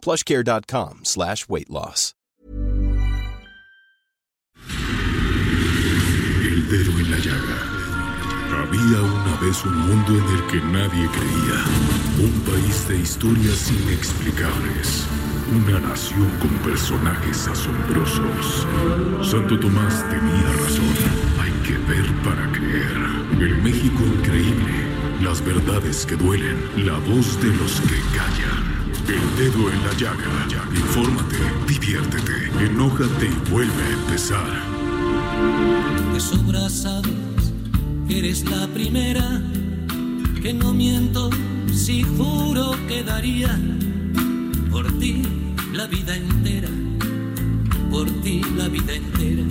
plushcare.com slash weight loss. El dedo en la llaga. Había una vez un mundo en el que nadie creía. Un país de historias inexplicables. Una nación con personajes asombrosos. Santo Tomás tenía razón. Hay que ver para creer. El México increíble. Las verdades que duelen. La voz de los que callan. El dedo en la llaga. Infórmate, diviértete, enójate y vuelve a empezar. De sobra sabes que eres la primera, que no miento si juro que daría por ti la vida entera, por ti la vida entera.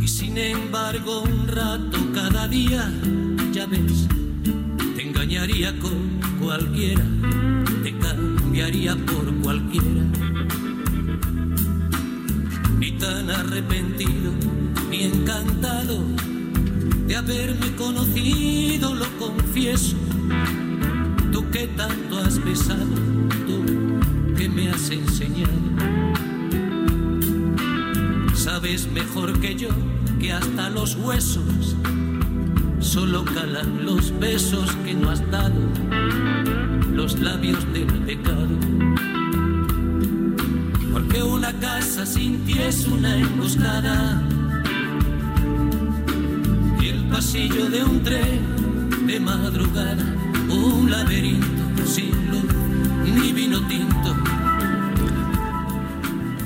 Y sin embargo un rato cada día, ya ves, engañaría con cualquiera, te cambiaría por cualquiera. Ni tan arrepentido, ni encantado de haberme conocido, lo confieso. Tú que tanto has besado, tú que me has enseñado. Sabes mejor que yo que hasta los huesos solo calan los besos que no has dado, los labios del pecado. Porque una casa sin ti es una emboscada. Y el pasillo de un tren de madrugada, un laberinto sin luz ni vino tinto.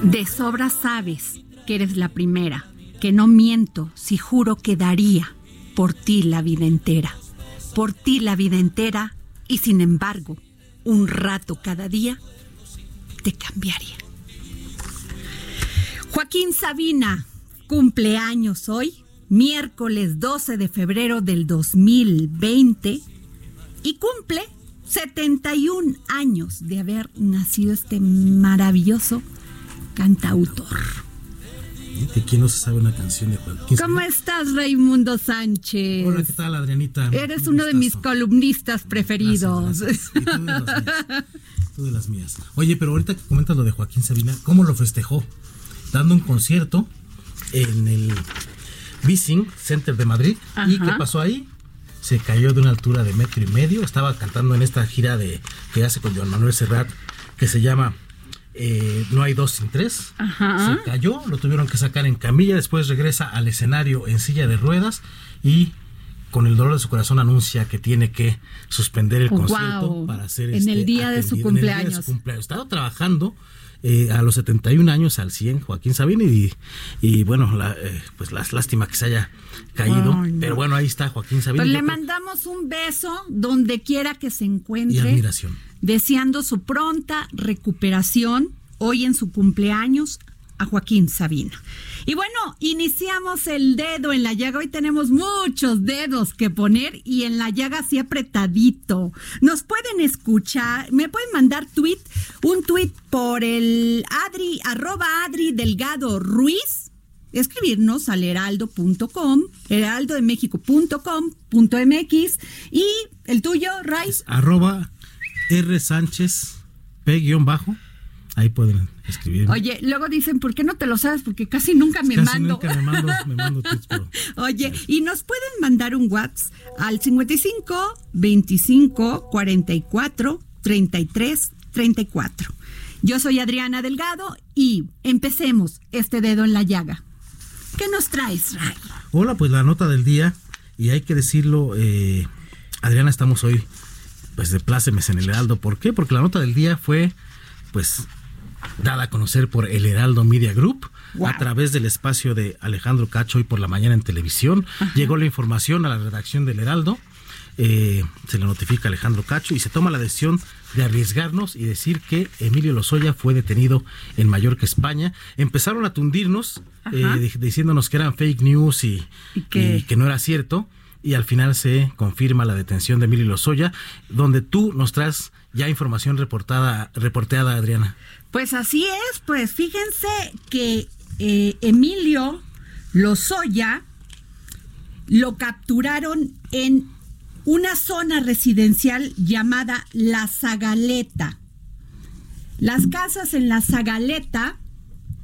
De sobra sabes que eres la primera, que no miento si juro que daría por ti la vida entera, por ti la vida entera y sin embargo, un rato cada día te cambiaría. Joaquín Sabina, cumpleaños hoy, miércoles 12 de febrero del 2020, y cumple 71 años de haber nacido este maravilloso cantautor. ¿De quién no se sabe una canción de Joaquín? ¿Cómo estás, Raimundo Sánchez? Hola, ¿qué tal, Adrianita? Eres uno de mis columnistas preferidos. Gracias, gracias. tú, de las mías. tú de las mías. Oye, pero ahorita que comentas lo de Joaquín Sabina, ¿cómo lo festejó? Dando un concierto en el Bissing Center de Madrid. Ajá. ¿Y qué pasó ahí? Se cayó de una altura de metro y medio. Estaba cantando en esta gira de que hace con Joan Manuel Serrat, que se llama eh, No hay dos sin tres. Ajá. Se cayó, lo tuvieron que sacar en camilla. Después regresa al escenario en silla de ruedas y con el dolor de su corazón anuncia que tiene que suspender el concierto para hacer En este, el día de su atendido- en el día de cumpleaños. su cumpleaños. Estaba trabajando eh, a los 71 años al 100 Joaquín Sabina y, y bueno, la, eh, pues las lástima que se haya caído. No. Pero bueno, ahí está Joaquín Sabina. Pues le mandamos un beso donde quiera que se y encuentre, admiración. deseando su pronta recuperación hoy en su cumpleaños a Joaquín Sabina. Y bueno, iniciamos el dedo en la llaga. Hoy tenemos muchos dedos que poner y en la llaga así apretadito. Nos pueden escuchar, me pueden mandar tweet, un tweet por el Adri, arroba Adri Delgado Ruiz escribirnos al heraldo.com, heraldodemexico.com.mx y el tuyo, Ray. Arroba R Sánchez P guion bajo. Ahí pueden escribir. Oye, luego dicen, ¿por qué no te lo sabes? Porque casi nunca me Casi mando. nunca me mando, me mando tweets, pero- Oye, y nos pueden mandar un WhatsApp al 55 25 44 33 34. Yo soy Adriana Delgado y empecemos este dedo en la llaga. ¿Qué nos traes, Ray? Hola, pues la nota del día, y hay que decirlo, eh, Adriana, estamos hoy pues de plácemes en el Heraldo. ¿Por qué? Porque la nota del día fue pues dada a conocer por el Heraldo Media Group Wow. a través del espacio de Alejandro Cacho hoy por la mañana en televisión. Llegó la información a la redacción del Heraldo. eh, se le notifica a Alejandro Cacho y se toma la decisión de arriesgarnos y decir que Emilio Lozoya fue detenido en Mallorca, España. Empezaron a tundirnos eh, diciéndonos que eran fake news y, que no era cierto. Y al final se confirma la detención de Emilio Lozoya, donde tú nos traes ya información reportada, reporteada, Adriana. Pues así es, pues fíjense que eh, Emilio Lozoya lo capturaron en una zona residencial llamada La Zagaleta. Las casas en La Zagaleta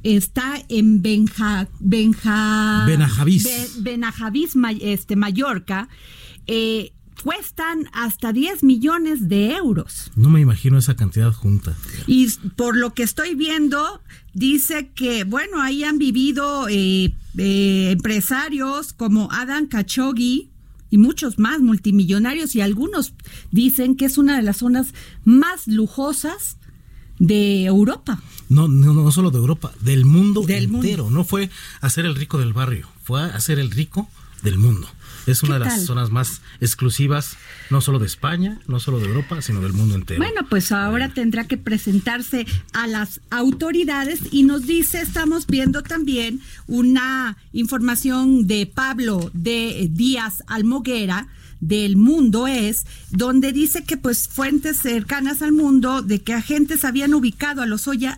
está en Benja, Benja, Benajavis, este, Mallorca. Eh, cuestan hasta 10 millones de euros. No me imagino esa cantidad junta. Y por lo que estoy viendo, dice que, bueno, ahí han vivido eh, eh, empresarios como Adam Khashoggi, y muchos más multimillonarios y algunos dicen que es una de las zonas más lujosas de Europa. No, no, no solo de Europa, del mundo entero. No fue a ser el rico del barrio, fue a ser el rico del mundo. Es una de las zonas más exclusivas, no solo de España, no solo de Europa, sino del mundo entero. Bueno, pues ahora tendrá que presentarse a las autoridades y nos dice, estamos viendo también una información de Pablo de Díaz Almoguera, del mundo es, donde dice que pues fuentes cercanas al mundo de que agentes habían ubicado a los Oya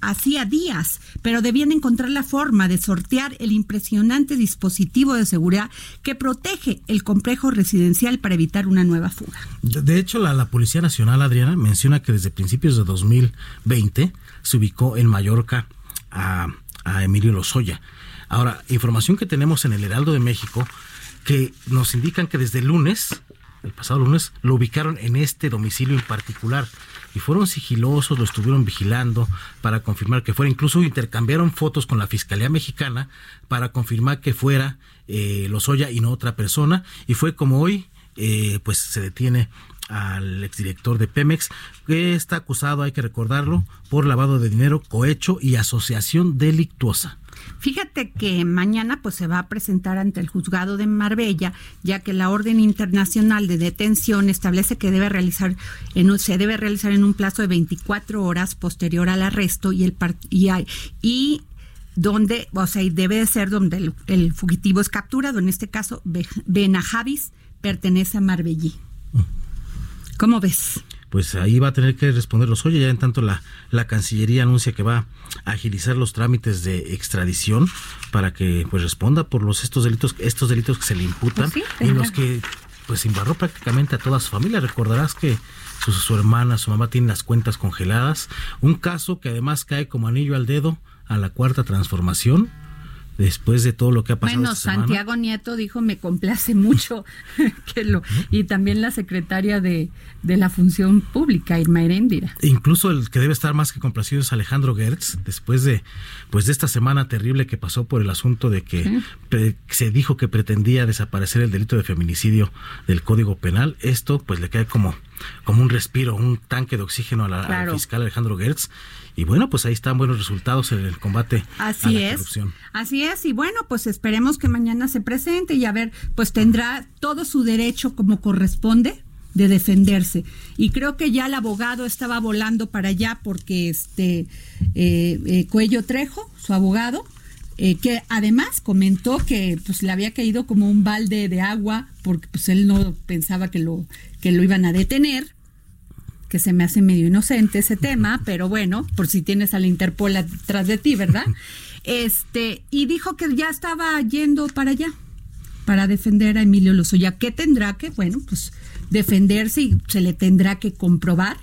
hacía días, pero debían encontrar la forma de sortear el impresionante dispositivo de seguridad que protege el complejo residencial para evitar una nueva fuga. De hecho, la, Policía Nacional, Adriana, menciona que desde principios de 2020 se ubicó en Mallorca a, a Emilio Lozoya. Ahora, información que tenemos en el Heraldo de México que nos indican que desde el lunes, el pasado lunes, lo ubicaron en este domicilio en particular. Y fueron sigilosos, lo estuvieron vigilando para confirmar que fuera. Incluso intercambiaron fotos con la Fiscalía Mexicana para confirmar que fuera eh, Lozoya y no otra persona. Y fue como hoy, eh, pues se detiene al exdirector de Pemex, que está acusado, hay que recordarlo, por lavado de dinero, cohecho y asociación delictuosa. Fíjate que mañana pues se va a presentar ante el juzgado de Marbella, ya que la orden internacional de detención establece que debe realizar en, se debe realizar en un plazo de 24 horas posterior al arresto y el y, y donde, o sea, debe de ser donde el, fugitivo es capturado, en este caso Benajavis pertenece a Marbellí. ¿Cómo ves? pues ahí va a tener que responderlos. Oye, ya en tanto la, la Cancillería anuncia que va a agilizar los trámites de extradición para que pues responda por los estos delitos, estos delitos que se le imputan pues y los que pues embarró prácticamente a toda su familia. Recordarás que su, su hermana, su mamá tienen las cuentas congeladas. Un caso que además cae como anillo al dedo a la cuarta transformación después de todo lo que ha pasado. Bueno, Santiago Nieto dijo, me complace mucho que lo... Y también la secretaria de, de la Función Pública, Irma Heréndira. Incluso el que debe estar más que complacido es Alejandro Gertz, después de, pues de esta semana terrible que pasó por el asunto de que se dijo que pretendía desaparecer el delito de feminicidio del Código Penal. Esto pues le cae como, como un respiro, un tanque de oxígeno a la, al fiscal Alejandro Gertz. Y bueno, pues ahí están buenos resultados en el combate Así a la es. Así es, y bueno, pues esperemos que mañana se presente y a ver, pues tendrá todo su derecho como corresponde de defenderse. Y creo que ya el abogado estaba volando para allá porque este eh, eh, Cuello Trejo, su abogado, eh, que además comentó que pues le había caído como un balde de agua porque pues él no pensaba que lo que lo iban a detener que se me hace medio inocente ese tema, pero bueno, por si tienes a la Interpol atrás de ti, ¿verdad? Este, y dijo que ya estaba yendo para allá para defender a Emilio Lozoya. ¿Qué tendrá que? Bueno, pues defenderse y se le tendrá que comprobar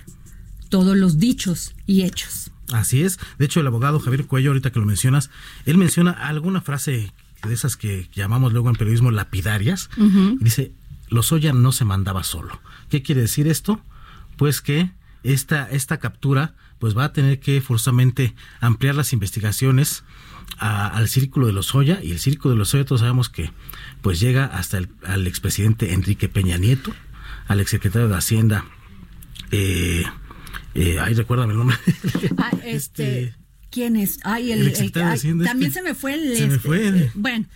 todos los dichos y hechos. Así es. De hecho, el abogado Javier Cuello, ahorita que lo mencionas, él menciona alguna frase de esas que llamamos luego en periodismo lapidarias. y dice, Lozoya no se mandaba solo. ¿Qué quiere decir esto? pues que esta, esta captura pues va a tener que forzosamente ampliar las investigaciones al círculo de los Oya y el círculo de los Oya todos sabemos que pues llega hasta el al expresidente Enrique Peña Nieto, al exsecretario de Hacienda, eh, eh, ahí recuérdame el nombre. Ah, este, este, ¿Quién es? Ay, el, también se me fue el... Se me este, fue. bueno,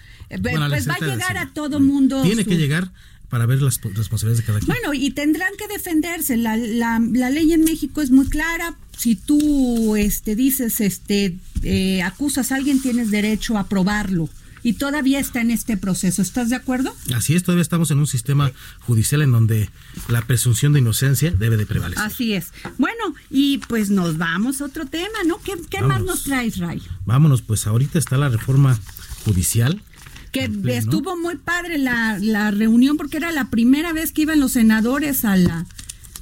pues va a llegar a todo mundo. Tiene que llegar para ver las responsabilidades de cada quien. Bueno, y tendrán que defenderse. La, la, la ley en México es muy clara. Si tú este, dices, este, eh, acusas a alguien, tienes derecho a probarlo y todavía está en este proceso. ¿Estás de acuerdo? Así es, todavía estamos en un sistema judicial en donde la presunción de inocencia debe de prevalecer. Así es. Bueno, y pues nos vamos a otro tema, ¿no? ¿Qué, qué más nos traes, Ray? Vámonos, pues ahorita está la reforma judicial que estuvo muy padre la, la reunión porque era la primera vez que iban los senadores a la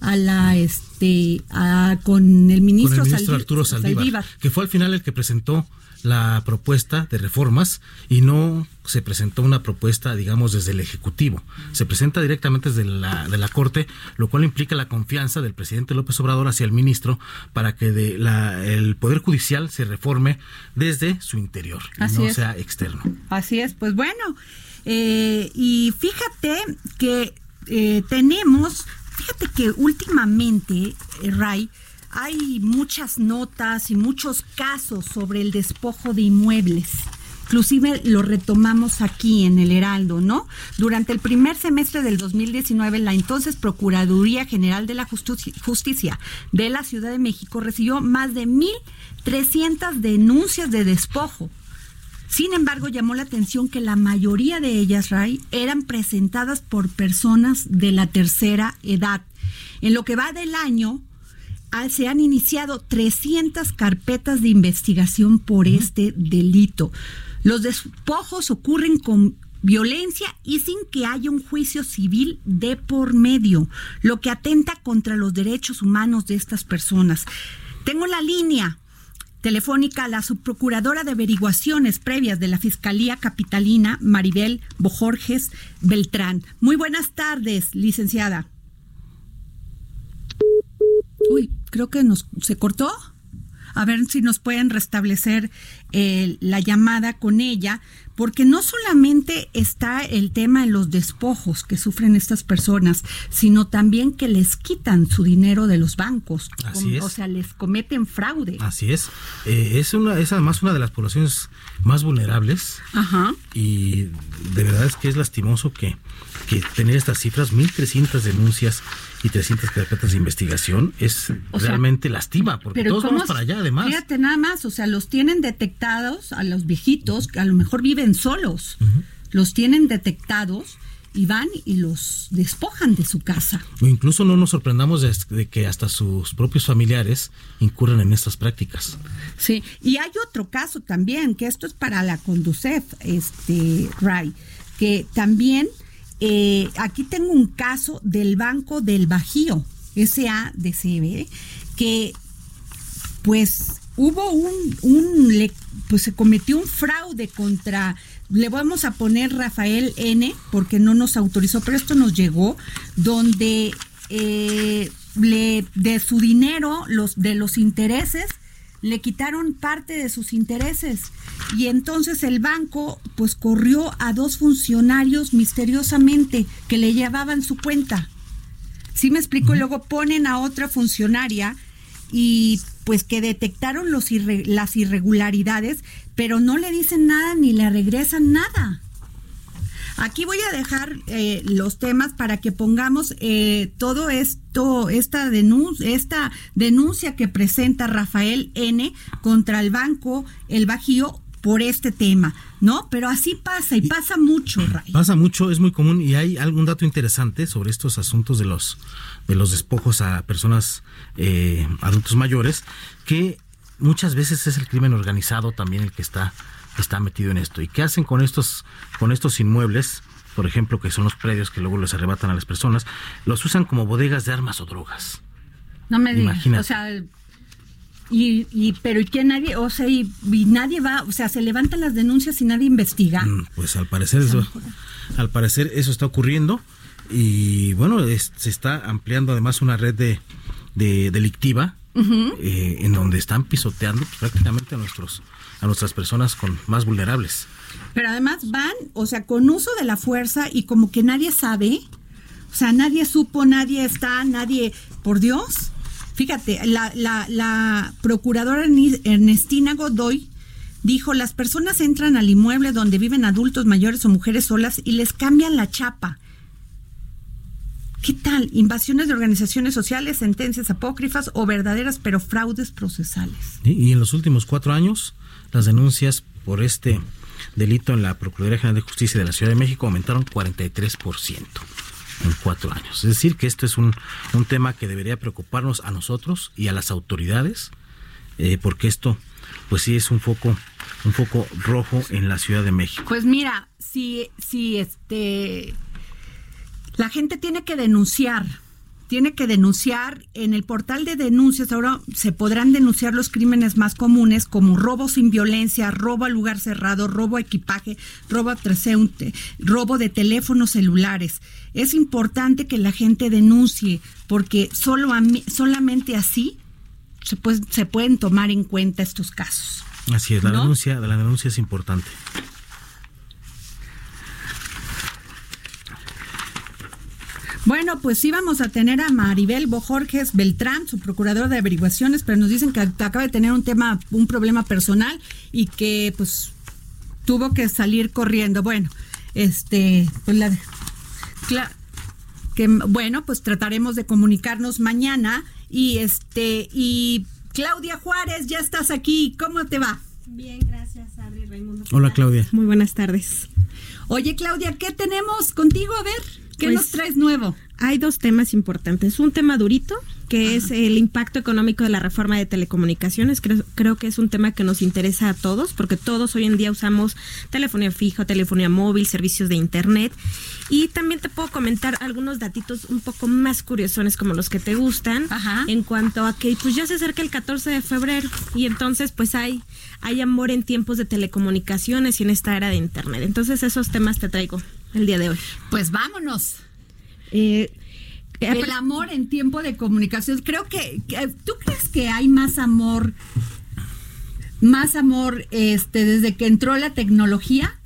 a la este a, con el ministro, con el ministro Arturo Saldívar, que fue al final el que presentó la propuesta de reformas y no se presentó una propuesta, digamos, desde el Ejecutivo. Se presenta directamente desde la, de la Corte, lo cual implica la confianza del presidente López Obrador hacia el ministro para que de la, el Poder Judicial se reforme desde su interior y no sea externo. Así es, pues bueno, eh, y fíjate que eh, tenemos, fíjate que últimamente, eh, Ray, hay muchas notas y muchos casos sobre el despojo de inmuebles. Inclusive lo retomamos aquí en el Heraldo, ¿no? Durante el primer semestre del 2019, la entonces Procuraduría General de la Justicia de la Ciudad de México recibió más de 1.300 denuncias de despojo. Sin embargo, llamó la atención que la mayoría de ellas, Ray, eran presentadas por personas de la tercera edad. En lo que va del año, se han iniciado 300 carpetas de investigación por este delito. Los despojos ocurren con violencia y sin que haya un juicio civil de por medio, lo que atenta contra los derechos humanos de estas personas. Tengo la línea telefónica a la subprocuradora de averiguaciones previas de la Fiscalía Capitalina, Maribel Bojorges Beltrán. Muy buenas tardes, licenciada. Uy, creo que nos se cortó. A ver si nos pueden restablecer eh, la llamada con ella, porque no solamente está el tema de los despojos que sufren estas personas, sino también que les quitan su dinero de los bancos. Así es. O sea, les cometen fraude. Así es. Eh, es, una, es además una de las poblaciones más vulnerables. Ajá. Y de verdad es que es lastimoso que, que tener estas cifras, 1.300 denuncias y 300 carpetas de investigación es realmente lastima, porque todos vamos para allá además. Fíjate nada más, o sea, los tienen detectados a los viejitos, que a lo mejor viven solos, los tienen detectados y van y los despojan de su casa. O incluso no nos sorprendamos de, que hasta sus propios familiares incurran en estas prácticas. Sí, y hay otro caso también, que esto es para la Conducef, este, Ray, que también eh, aquí tengo un caso del Banco del Bajío, SADCB, que pues hubo un, un pues se cometió un fraude contra le vamos a poner Rafael N porque no nos autorizó, pero esto nos llegó donde eh, le de su dinero, los de los intereses le quitaron parte de sus intereses y entonces el banco pues corrió a dos funcionarios misteriosamente que le llevaban su cuenta. ¿Sí me explico? Luego ponen a otra funcionaria y pues que detectaron los las irregularidades, pero no le dicen nada ni le regresan nada. Aquí voy a dejar eh, los temas para que pongamos eh, todo esto, esta denuncia, esta denuncia que presenta Rafael N contra el banco El Bajío por este tema, ¿no? Pero así pasa y pasa mucho, Ray. Pasa mucho, es muy común y hay algún dato interesante sobre estos asuntos de los de los despojos a personas eh, adultos mayores que muchas veces es el crimen organizado también el que está está metido en esto. ¿Y qué hacen con estos, con estos inmuebles? Por ejemplo, que son los predios que luego les arrebatan a las personas, los usan como bodegas de armas o drogas. No me digas. O sea, y, y, pero ¿y qué nadie, o sea, y, nadie va, o sea, se levantan las denuncias y nadie investiga. Mm, pues al parecer eso, al parecer eso está ocurriendo y bueno, se está ampliando además una red de, de delictiva eh, en donde están pisoteando prácticamente a nuestros a nuestras personas con más vulnerables. Pero además van, o sea, con uso de la fuerza y como que nadie sabe, o sea, nadie supo, nadie está, nadie, por Dios. Fíjate, la, la, la procuradora Ernestina Godoy dijo, las personas entran al inmueble donde viven adultos mayores o mujeres solas y les cambian la chapa ¿Qué tal? Invasiones de organizaciones sociales, sentencias apócrifas o verdaderas pero fraudes procesales. Y en los últimos cuatro años, las denuncias por este delito en la Procuraduría General de Justicia de la Ciudad de México aumentaron 43% en cuatro años. Es decir, que esto es un, un tema que debería preocuparnos a nosotros y a las autoridades, eh, porque esto, pues sí es un foco, un foco rojo en la Ciudad de México. Pues mira, si, si este la gente tiene que denunciar, tiene que denunciar en el portal de denuncias. Ahora se podrán denunciar los crímenes más comunes como robo sin violencia, robo a lugar cerrado, robo a equipaje, robo a transeúnte, robo de teléfonos celulares. Es importante que la gente denuncie porque solo a mí, solamente así se, se pueden tomar en cuenta estos casos. Así es, la denuncia, la denuncia es importante. Bueno, pues íbamos a tener a Maribel Bojorges Beltrán, su procuradora de averiguaciones, pero nos dicen que acaba de tener un tema, un problema personal y que pues tuvo que salir corriendo. Bueno, este, pues la, que bueno, pues trataremos de comunicarnos mañana y este y Claudia Juárez, ya estás aquí, ¿cómo te va? Bien, gracias, Adri Raimundo. Hola, Claudia. Muy buenas tardes. Oye, Claudia, ¿qué tenemos contigo? A ver. ¿Qué pues, nos traes nuevo? Hay dos temas importantes. Un tema durito, que es el impacto económico de la reforma de telecomunicaciones. Creo, creo, que es un tema que nos interesa a todos, porque todos hoy en día usamos telefonía fija, telefonía móvil, servicios de Internet. Y también te puedo comentar algunos datitos un poco más curiosones como los que te gustan, en cuanto a que pues ya se acerca el 14 de febrero y entonces pues hay, hay amor en tiempos de telecomunicaciones y en esta era de Internet. Entonces esos temas te traigo el día de hoy. Pues vámonos. Eh, el amor en tiempo de comunicación. Creo que, ¿tú crees que hay más amor, más amor, este, desde que entró la tecnología,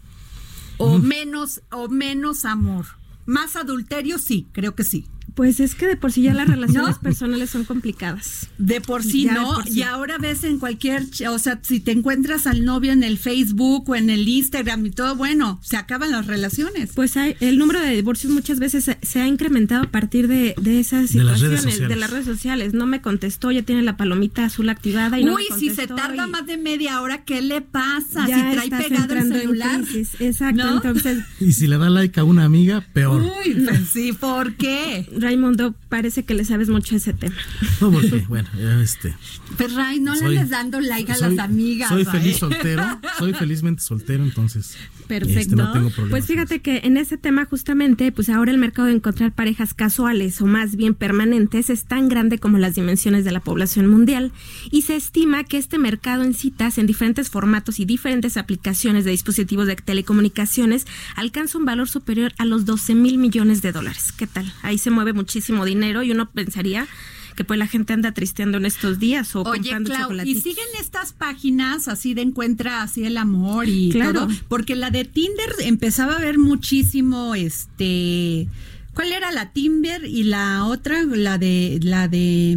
o menos, o menos amor? Más adulterio, sí, creo que sí. Pues es que de por sí ya las relaciones personales son complicadas. De por sí, ¿no? Y ahora ves en cualquier, o sea, si te encuentras al novio en el Facebook o en el Instagram y todo, bueno, se acaban las relaciones. Pues hay, el número de divorcios muchas veces se, ha incrementado a partir de, de esas situaciones, de las, redes sociales. No me contestó, ya tiene la palomita azul activada y Uy, si se tarda más de media hora, ¿qué le pasa? Ya si trae pegado el celular. Exacto, entonces. Y si le da like a una amiga, peor. Uy, pues sí, ¿por qué? Raimundo, parece que le sabes mucho ese tema. No, porque, bueno, este. Pues Ray, no le les dando like a las amigas. Soy feliz soltero, soy felizmente soltero, entonces. Perfecto. Este, no tengo pues fíjate que en ese tema justamente, pues ahora el mercado de encontrar parejas casuales o más bien permanentes es tan grande como las dimensiones de la población mundial y se estima que este mercado en citas en diferentes formatos y diferentes aplicaciones de dispositivos de telecomunicaciones alcanza un valor superior a los 12 mil millones de dólares. ¿Qué tal? Ahí se mueve muchísimo dinero y uno pensaría que pues la gente anda tristeando en estos días o Oye, Clau, y siguen estas páginas así de encuentra así el amor y todo, porque la de Tinder empezaba a ver muchísimo este ¿Cuál era la Tinder y la otra la de la de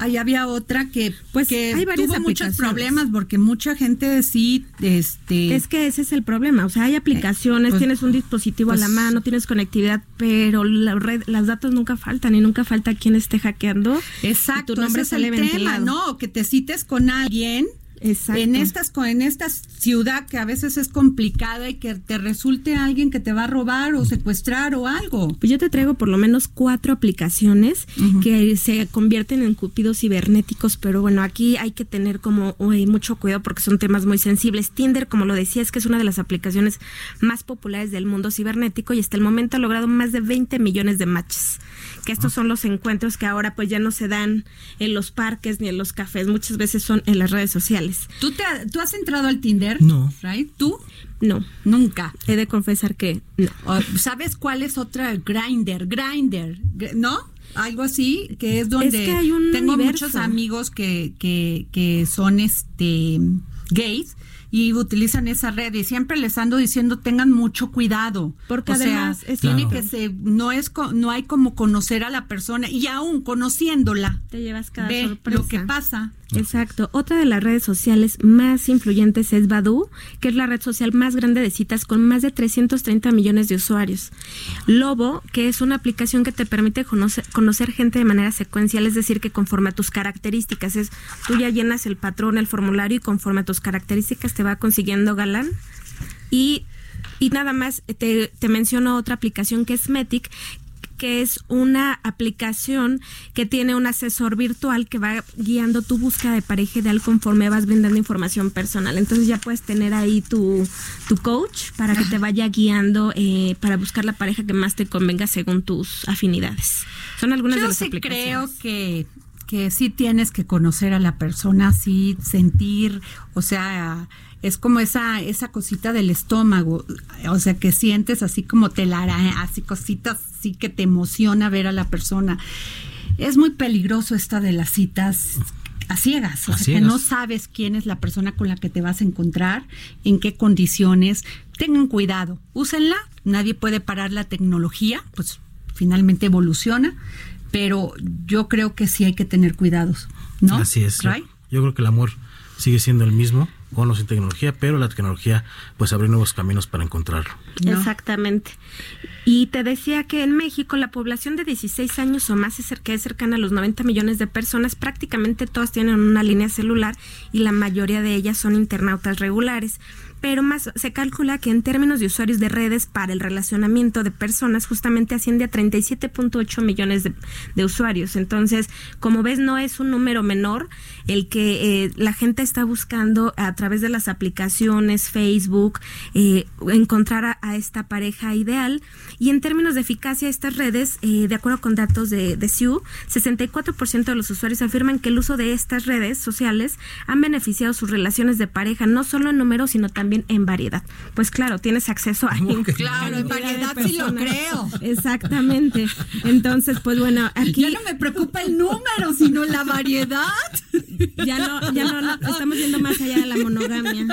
ahí había otra que pues que hay tuvo muchos problemas porque mucha gente sí este es que ese es el problema o sea hay aplicaciones pues, tienes un dispositivo a la pues mano tienes conectividad pero la red las datos nunca faltan y nunca falta quien esté hackeando exacto tu nombre sale el tema, no que te cites con alguien Exacto. En estas en esta ciudad que a veces es complicada y que te resulte alguien que te va a robar o secuestrar o algo. Pues yo te traigo por lo menos cuatro aplicaciones que se convierten en cupidos cibernéticos, pero bueno, aquí hay que tener como mucho cuidado porque son temas muy sensibles. Tinder, como lo decía, es que es una de las aplicaciones más populares del mundo cibernético y hasta el momento ha logrado más de 20 millones de matches. Que estos ah. son los encuentros que ahora pues ya no se dan en los parques ni en los cafés, muchas veces son en las redes sociales. ¿Tú, te, ¿Tú has entrado al Tinder? No. ¿Tú? No. Nunca. He de confesar que no. ¿Sabes cuál es otra? Grinder, Grinder, ¿no? Algo así, que es donde tengo muchos amigos que, que, que son este gays y utilizan esa red y siempre les ando diciendo tengan mucho cuidado. Porque además es tiene que se no es no hay como conocer a la persona y aún conociéndola te llevas cada ve sorpresa. lo que pasa. Exacto. Otra de las redes sociales más influyentes es Badu, que es la red social más grande de citas con más de 330 millones de usuarios. Lobo, que es una aplicación que te permite conocer, gente de manera secuencial, es decir, que conforme a tus características, es tú ya llenas el patrón, el formulario y conforme a tus características te va consiguiendo galán. Y y nada más te, te, menciono otra aplicación que es Metic, que es una aplicación que tiene un asesor virtual que va guiando tu búsqueda de pareja ideal conforme vas brindando información personal. Entonces ya puedes tener ahí tu, tu coach para que te vaya guiando eh, para buscar la pareja que más te convenga según tus afinidades. Son algunas Yo de las sí aplicaciones. creo que que sí tienes que conocer a la persona, sí sentir, o sea, es como esa esa cosita del estómago, o sea, que sientes así como telaraña, así cositas, sí que te emociona ver a la persona. Es muy peligroso esta de las citas a ciegas, o sea, ciegas. que no sabes quién es la persona con la que te vas a encontrar, en qué condiciones. Tengan cuidado, úsenla, nadie puede parar la tecnología, pues finalmente evoluciona, pero yo creo que sí hay que tener cuidados, ¿no? Así es. Yo, Ray? yo creo que el amor sigue siendo el mismo o sin tecnología, pero la tecnología pues abre nuevos caminos para encontrarlo. No. Exactamente. Y te decía que en México la población de 16 años o más es que es cercana a los 90 millones de personas, prácticamente todas tienen una línea celular y la mayoría de ellas son internautas regulares. Pero más se calcula que en términos de usuarios de redes para el relacionamiento de personas justamente asciende a 37.8 millones de, usuarios. Entonces, como ves, no es un número menor el que eh, la gente está buscando a través de las aplicaciones, Facebook, eh, encontrar a, a esta pareja ideal. Y en términos de eficacia, estas redes, eh, de acuerdo con datos de, de SIU, 64% de los usuarios afirman que el uso de estas redes sociales han beneficiado sus relaciones de pareja, no solo en número, sino también en variedad. Pues claro, tienes acceso a Claro, en variedad sí lo creo. Exactamente. Entonces, pues bueno, aquí Ya no me preocupa el número, sino la variedad. ya no, ya no, no, estamos yendo más allá de la monogamia.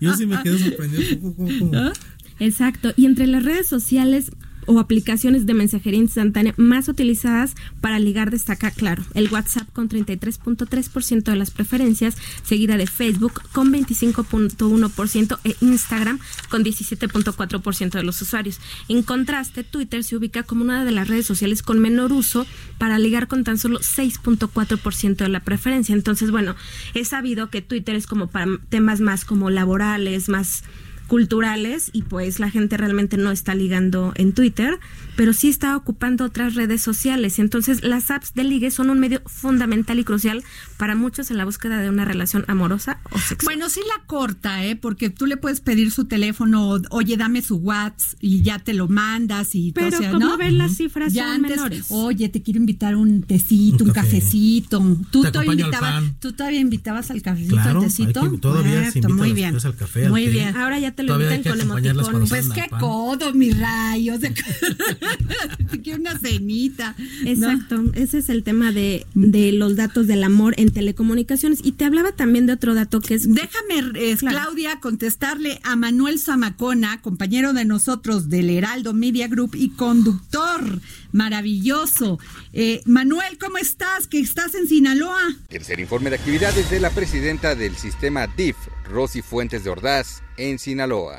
Yo sí me quedé sorprendido. ¿Cómo, cómo, cómo? Exacto. Y entre las redes sociales o aplicaciones de mensajería instantánea más utilizadas para ligar destaca, claro, el WhatsApp con 33.3% de las preferencias, seguida de Facebook con 25.1% e Instagram con 17.4% de los usuarios. En contraste, Twitter se ubica como una de las redes sociales con menor uso para ligar con tan solo 6.4% de la preferencia. Entonces, bueno, es sabido que Twitter es como para temas más como laborales, más culturales y pues la gente realmente no está ligando en Twitter, pero sí está ocupando otras redes sociales. Entonces las apps de ligue son un medio fundamental y crucial para muchos en la búsqueda de una relación amorosa o sexual. Bueno, sí la corta, ¿eh? Porque tú le puedes pedir su teléfono, o, oye, dame su WhatsApp y ya te lo mandas y pero o sea, como ¿no? ves las cifras ya son antes, menores. oye, te quiero invitar un tecito, un, Un café. cafecito. Tú, Te todavía invitabas, tú todavía invitabas al cafecito, Claro, al tecito. que- todavía se invita muy bien. cafés, al café, al muy té. bien. Ahora ya te lo Todavía invitan que con emoticones. Pues qué pan. codo, mi rayo. O sea, te quiero una cenita. ¿no? Exacto, ese es el tema de, de los datos del amor en telecomunicaciones. Y te hablaba también de otro dato que es Déjame, eh, Claro. Claudia, contestarle a Manuel Zamacona, compañero de nosotros del Heraldo Media Group y conductor maravilloso. Eh, Manuel, ¿cómo estás? Que estás en Sinaloa. Tercer informe de actividades de la presidenta del sistema DIF, Rosy Fuentes de Ordaz, en Sinaloa.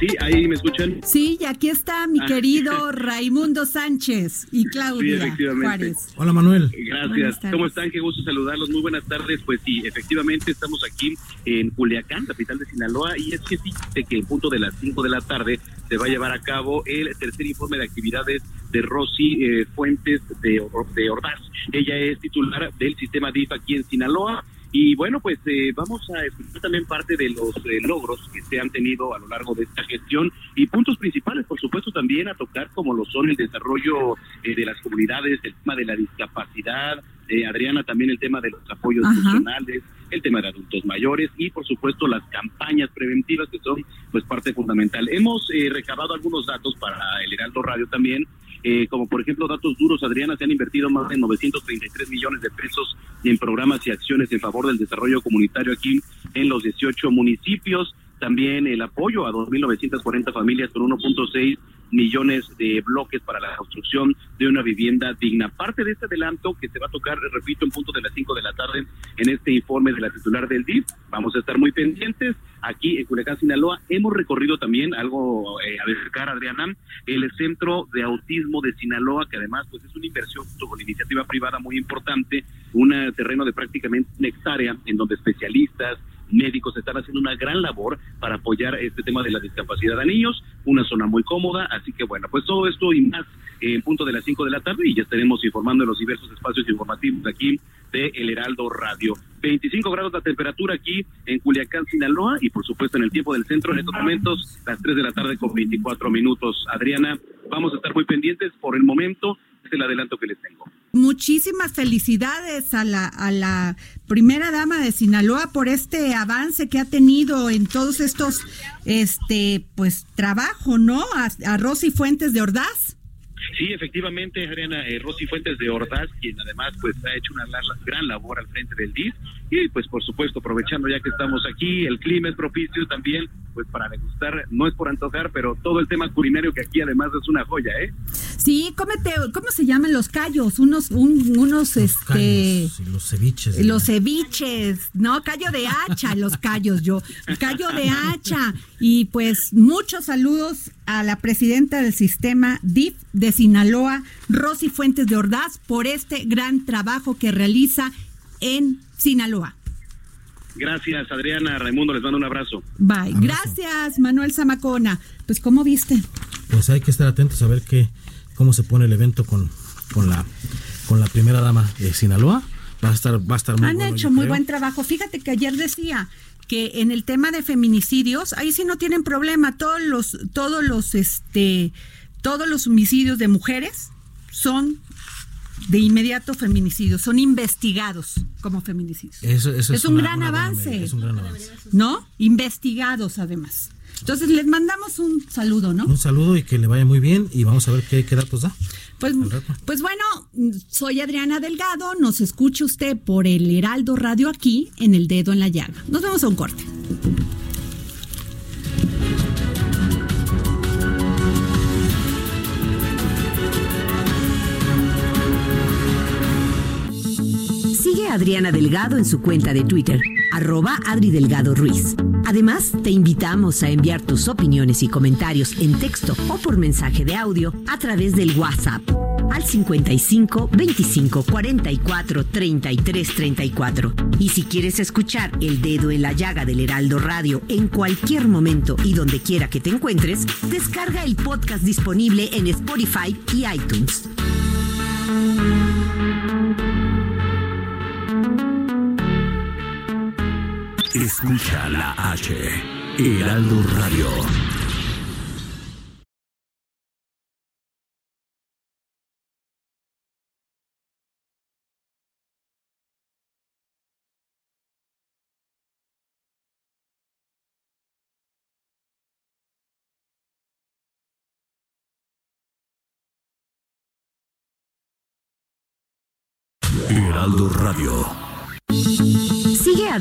Sí, ahí me escuchan. Sí, y aquí está mi Ah. querido Raimundo Sánchez y Claudia Sí, efectivamente. Juárez. Hola Manuel. Gracias. ¿Cómo están? Qué gusto saludarlos. Muy buenas tardes. Pues sí, efectivamente estamos aquí en Culiacán, capital de Sinaloa, y es que fíjate que en punto de las 5 de la tarde se va a llevar a cabo el tercer informe de actividades de Rosy eh, Fuentes de Ordaz. Ella es titular del sistema DIF aquí en Sinaloa. Y bueno, pues eh, vamos a escuchar también parte de los eh, logros que se han tenido a lo largo de esta gestión y puntos principales, por supuesto, también a tocar como lo son el desarrollo eh, de las comunidades, el tema de la discapacidad, eh, Adriana también el tema de los apoyos Ajá. funcionales, el tema de adultos mayores y por supuesto las campañas preventivas que son pues parte fundamental. Hemos eh, recabado algunos datos para el Heraldo Radio también eh, como por ejemplo datos duros, Adriana, se han invertido más de 933 millones de pesos en programas y acciones en favor del desarrollo comunitario aquí en los 18 municipios. También el apoyo a 2.940 familias con 1.6 millones de bloques para la construcción de una vivienda digna. Parte de este adelanto que se va a tocar, repito, en punto de las 5 de la tarde en este informe de la titular del DIF. Vamos a estar muy pendientes. Aquí en Culiacán, Sinaloa, hemos recorrido también algo eh, a destacar, Adriana, el Centro de Autismo de Sinaloa, que además pues es una inversión con iniciativa privada muy importante, un terreno de prácticamente una hectárea en donde especialistas, médicos están haciendo una gran labor para apoyar este tema de la discapacidad a niños, una zona muy cómoda, así que bueno, pues todo esto y más en punto de las 5 de la tarde y ya estaremos informando en los diversos espacios informativos aquí de El Heraldo Radio. 25 grados la temperatura aquí en Culiacán, Sinaloa y por supuesto en el tiempo del centro en estos momentos las 3 de la tarde con 24 minutos. Adriana, vamos a estar muy pendientes por el momento, es el adelanto que les tengo. Muchísimas felicidades a la, a la primera dama de Sinaloa por este avance que ha tenido en todos estos, este, pues, trabajo, ¿no? A, a Rosy Fuentes de Ordaz. Sí, efectivamente, Adriana eh, Rosy Fuentes de Ordaz, quien además pues ha hecho una gran labor al frente del DIS y pues por supuesto aprovechando ya que estamos aquí, el clima es propicio también pues para degustar, no es por antojar, pero todo el tema culinario que aquí además es una joya, ¿eh? Sí, cómete, ¿cómo se llaman los callos? Unos, unos, este... los ceviches. Los ceviches, ¿no? Callo de hacha, los callos, yo. Callo de hacha. Y pues muchos saludos a la presidenta del sistema DIF de Sinaloa, Rosy Fuentes de Ordaz, por este gran trabajo que realiza en Sinaloa. Gracias, Adriana. Raimundo, les mando un abrazo. Bye. Gracias, Manuel Zamacona. Pues, ¿cómo viste? Pues hay que estar atentos a ver qué, cómo se pone el evento con, con, la, con la primera dama de Sinaloa. Va a estar, va a estar muy Han hecho muy buen trabajo. Fíjate que ayer decía que en el tema de feminicidios, ahí sí no tienen problema. Todos los, todos los, este, todos los homicidios de mujeres son de inmediato feminicidios, son investigados como feminicidios. es, un, gran avance. Es un gran avance. ¿No? Investigados además. Entonces les mandamos un saludo, ¿no? Un saludo y que le vaya muy bien y vamos a ver qué, qué datos da. Pues, pues bueno, soy Adriana Delgado, nos escucha usted por el Heraldo Radio aquí en el dedo en la llaga. Nos vemos a un corte. Adriana Delgado en su cuenta de Twitter, arroba Adri Delgado Ruiz. Además, te invitamos a enviar tus opiniones y comentarios en texto o por mensaje de audio a través del WhatsApp al 55 25 44 33 34. Y si quieres escuchar El Dedo en la Llaga del Heraldo Radio en cualquier momento y donde quiera que te encuentres, descarga el podcast disponible en Spotify y iTunes. Escucha la H, Heraldo Radio. Heraldo Radio.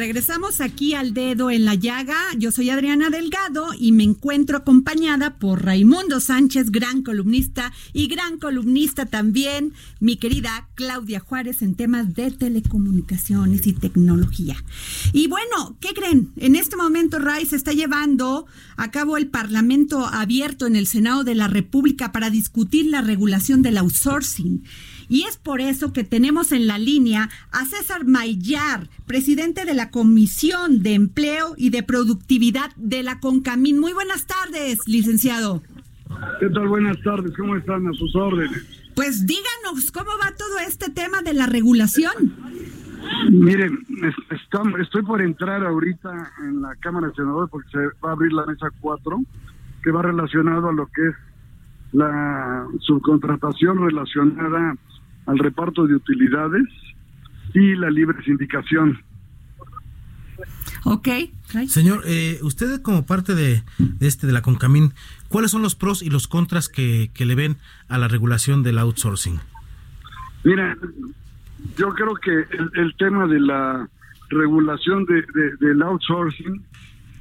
Regresamos aquí al dedo en la llaga. Yo soy Adriana Delgado y me encuentro acompañada por Raimundo Sánchez, gran columnista y gran columnista también, mi querida Claudia Juárez en temas de telecomunicaciones y tecnología. Y bueno, ¿qué creen? En este momento RAI se está llevando a cabo el Parlamento abierto en el Senado de la República para discutir la regulación del outsourcing. Y es por eso que tenemos en la línea a César Mayar, presidente de la Comisión de Empleo y de Productividad de la CONCAMIN. Muy buenas tardes, licenciado. ¿Qué tal? Buenas tardes, ¿cómo están? A sus órdenes. Pues díganos, ¿cómo va todo este tema de la regulación? Miren, estoy por entrar ahorita en la Cámara de Senadores porque se va a abrir la mesa 4, que va relacionado a lo que es la subcontratación relacionada al reparto de utilidades y la libre sindicación. Ok. Señor, eh, usted como parte de, este de la Concamín, ¿cuáles son los pros y los contras que, le ven a la regulación del outsourcing? Mira, yo creo que el, tema de la regulación de, del outsourcing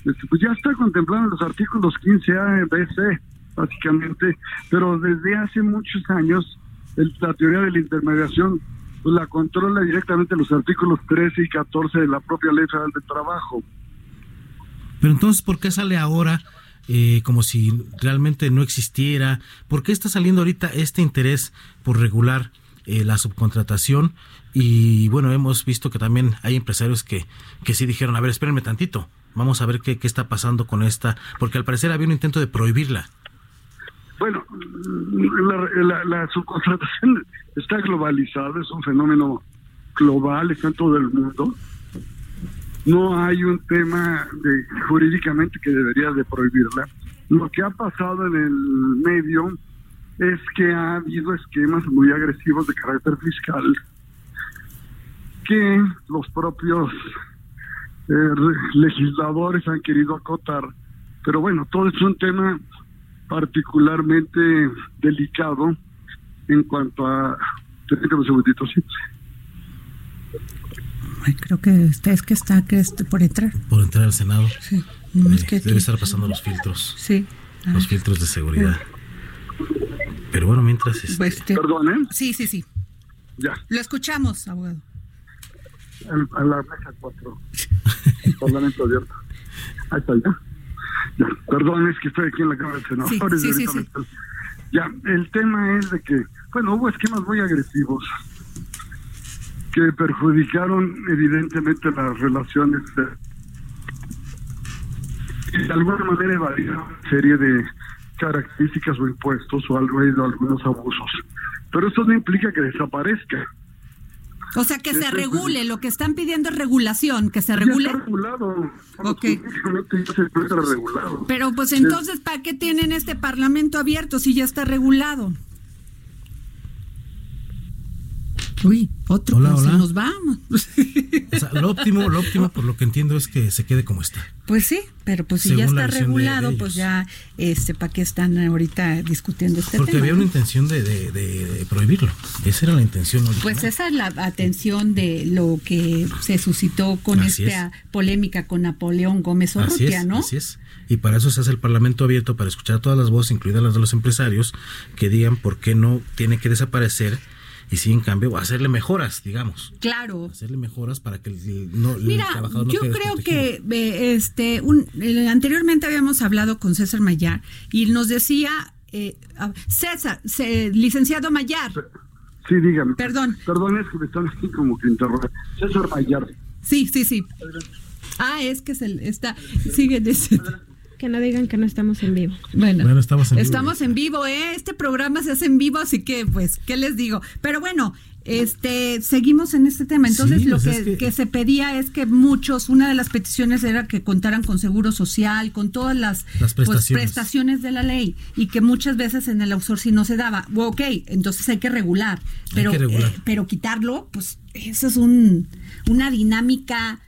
este, pues ya está contemplado en los artículos 15A y BC, básicamente, pero desde hace muchos años la teoría de la intermediación pues la controla directamente los artículos 13 y 14 de la propia Ley Federal de Trabajo. Pero entonces, ¿por qué sale ahora eh, como si realmente no existiera? ¿Por qué está saliendo ahorita este interés por regular eh, la subcontratación? Y bueno, hemos visto que también hay empresarios que, que sí dijeron, a ver, espérenme tantito, vamos a ver qué, qué está pasando con esta, porque al parecer había un intento de prohibirla. Bueno, la, subcontratación está globalizada, es un fenómeno global, está en todo el mundo. No hay un tema de, jurídicamente que debería de prohibirla. Lo que ha pasado en el medio es que ha habido esquemas muy agresivos de carácter fiscal que los propios eh, legisladores han querido acotar. Pero bueno, todo es un tema particularmente delicado en cuanto a... Un segundito, sí. creo que usted es que está que por entrar. Por entrar al Senado. Sí. Eh, debe estar pasando los filtros. Sí. Los filtros de seguridad. Pero bueno, mientras... Este... este Perdón, ¿eh? Sí, sí, sí. Ya. Lo escuchamos, abogado. A, la mesa 4. Parlamento abierto. Ahí está, ya. Perdón, es que estoy aquí en la Cámara de Senadores. Sí, sí, sí, ya, el tema es de que, bueno, hubo esquemas muy agresivos que perjudicaron evidentemente las relaciones y de alguna manera evadieron una serie de características o impuestos o algo de algunos abusos. Pero eso no implica que desaparezca. O sea, que se regule, lo que están pidiendo es regulación, que se regule. Ya está regulado. Ok. Pero pues entonces, ¿para qué tienen este parlamento abierto si ya está regulado? Uy, otro, hola, hola. nos vamos. O sea, lo óptimo, lo óptimo, por lo que entiendo, es que se quede como está. Pues sí, pero pues si ya está regulado, pues ya, este, ¿para qué están ahorita discutiendo este Porque tema? Porque había una intención de, prohibirlo. Esa era la intención original. Pues esa es la atención de lo que se suscitó con esta polémica con Napoleón Gómez Urrutia, ¿no? Así es. Y para eso se hace el Parlamento abierto, para escuchar todas las voces, incluidas las de los empresarios, que digan por qué no tiene que desaparecer y sí, en cambio, hacerle mejoras, digamos. Claro. Hacerle mejoras para que el, no, Mira, yo creo que eh, este un, anteriormente habíamos hablado con César Mayar y nos decía, eh, César, licenciado Mayar. Sí, dígame. Perdón. Perdón, es que me están así como que interrogando. César Mayar. Sí, sí, sí. Ah, es que se está, sigue que no digan que no estamos en vivo. Bueno, estamos en vivo. Estamos en vivo, ¿eh? Este programa se hace en vivo, así que, pues, ¿qué les digo? Pero bueno, este, seguimos en este tema. Entonces, lo pues que, se pedía es que muchos, una de las peticiones era que contaran con seguro social, con todas las, pues, prestaciones. de la ley, y que muchas veces en el outsourcing no se daba. ok, entonces hay que regular, pero, eh, pero quitarlo, pues, eso es un, una dinámica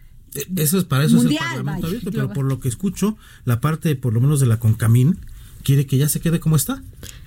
eso es para eso es el Parlamento abierto, pero por lo que escucho, la parte por lo menos de la Concamín quiere que ya se quede como está.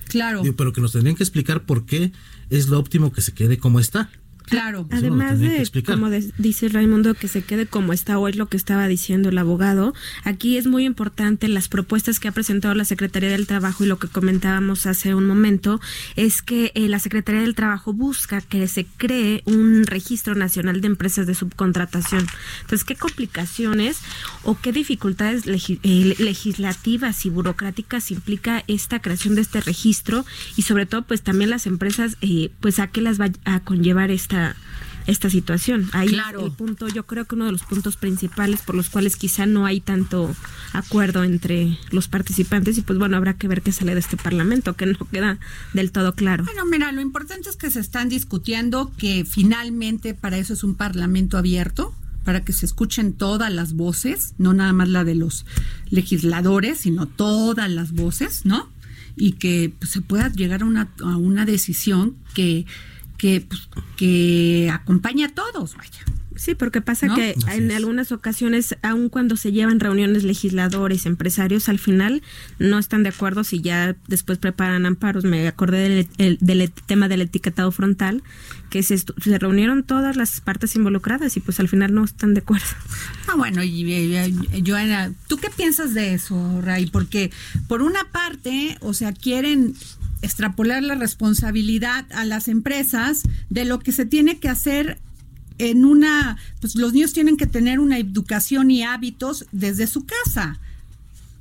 Claro. pero que nos tendrían que explicar por qué es lo óptimo que se quede como está. Claro. Además de, como dice Raimundo, que se quede como está hoy lo que estaba diciendo el abogado, aquí es muy importante las propuestas que ha presentado la Secretaría del Trabajo y lo que comentábamos hace un momento, es que eh, la Secretaría del Trabajo busca que se cree un registro nacional de empresas de subcontratación. Entonces, ¿qué complicaciones o qué dificultades eh, legislativas y burocráticas implica esta creación de este registro? Y sobre todo, pues también las empresas, eh, pues a qué las va a conllevar esta esta situación. Ahí claro. el punto, yo creo que uno de los puntos principales por los cuales quizá no hay tanto acuerdo entre los participantes y pues bueno, habrá que ver qué sale de este parlamento, que no queda del todo claro. Bueno, mira, lo importante es que se están discutiendo que finalmente para eso es un parlamento abierto, para que se escuchen todas las voces, no nada más la de los legisladores, sino todas las voces, ¿no? Y que pues, se pueda llegar a una, a una decisión que que, pues, que acompaña a todos, vaya. Sí, porque pasa que en algunas ocasiones, aun cuando se llevan reuniones legisladores, empresarios, al final no están de acuerdo si ya después preparan amparos. Me acordé del, del tema del etiquetado frontal, que se, se, reunieron todas las partes involucradas y pues al final no están de acuerdo. Ah, bueno, y, y Joana, ¿tú qué piensas de eso, Ray? Porque por una parte, o sea, quieren extrapolar la responsabilidad a las empresas de lo que se tiene que hacer en una, pues los niños tienen que tener una educación y hábitos desde su casa.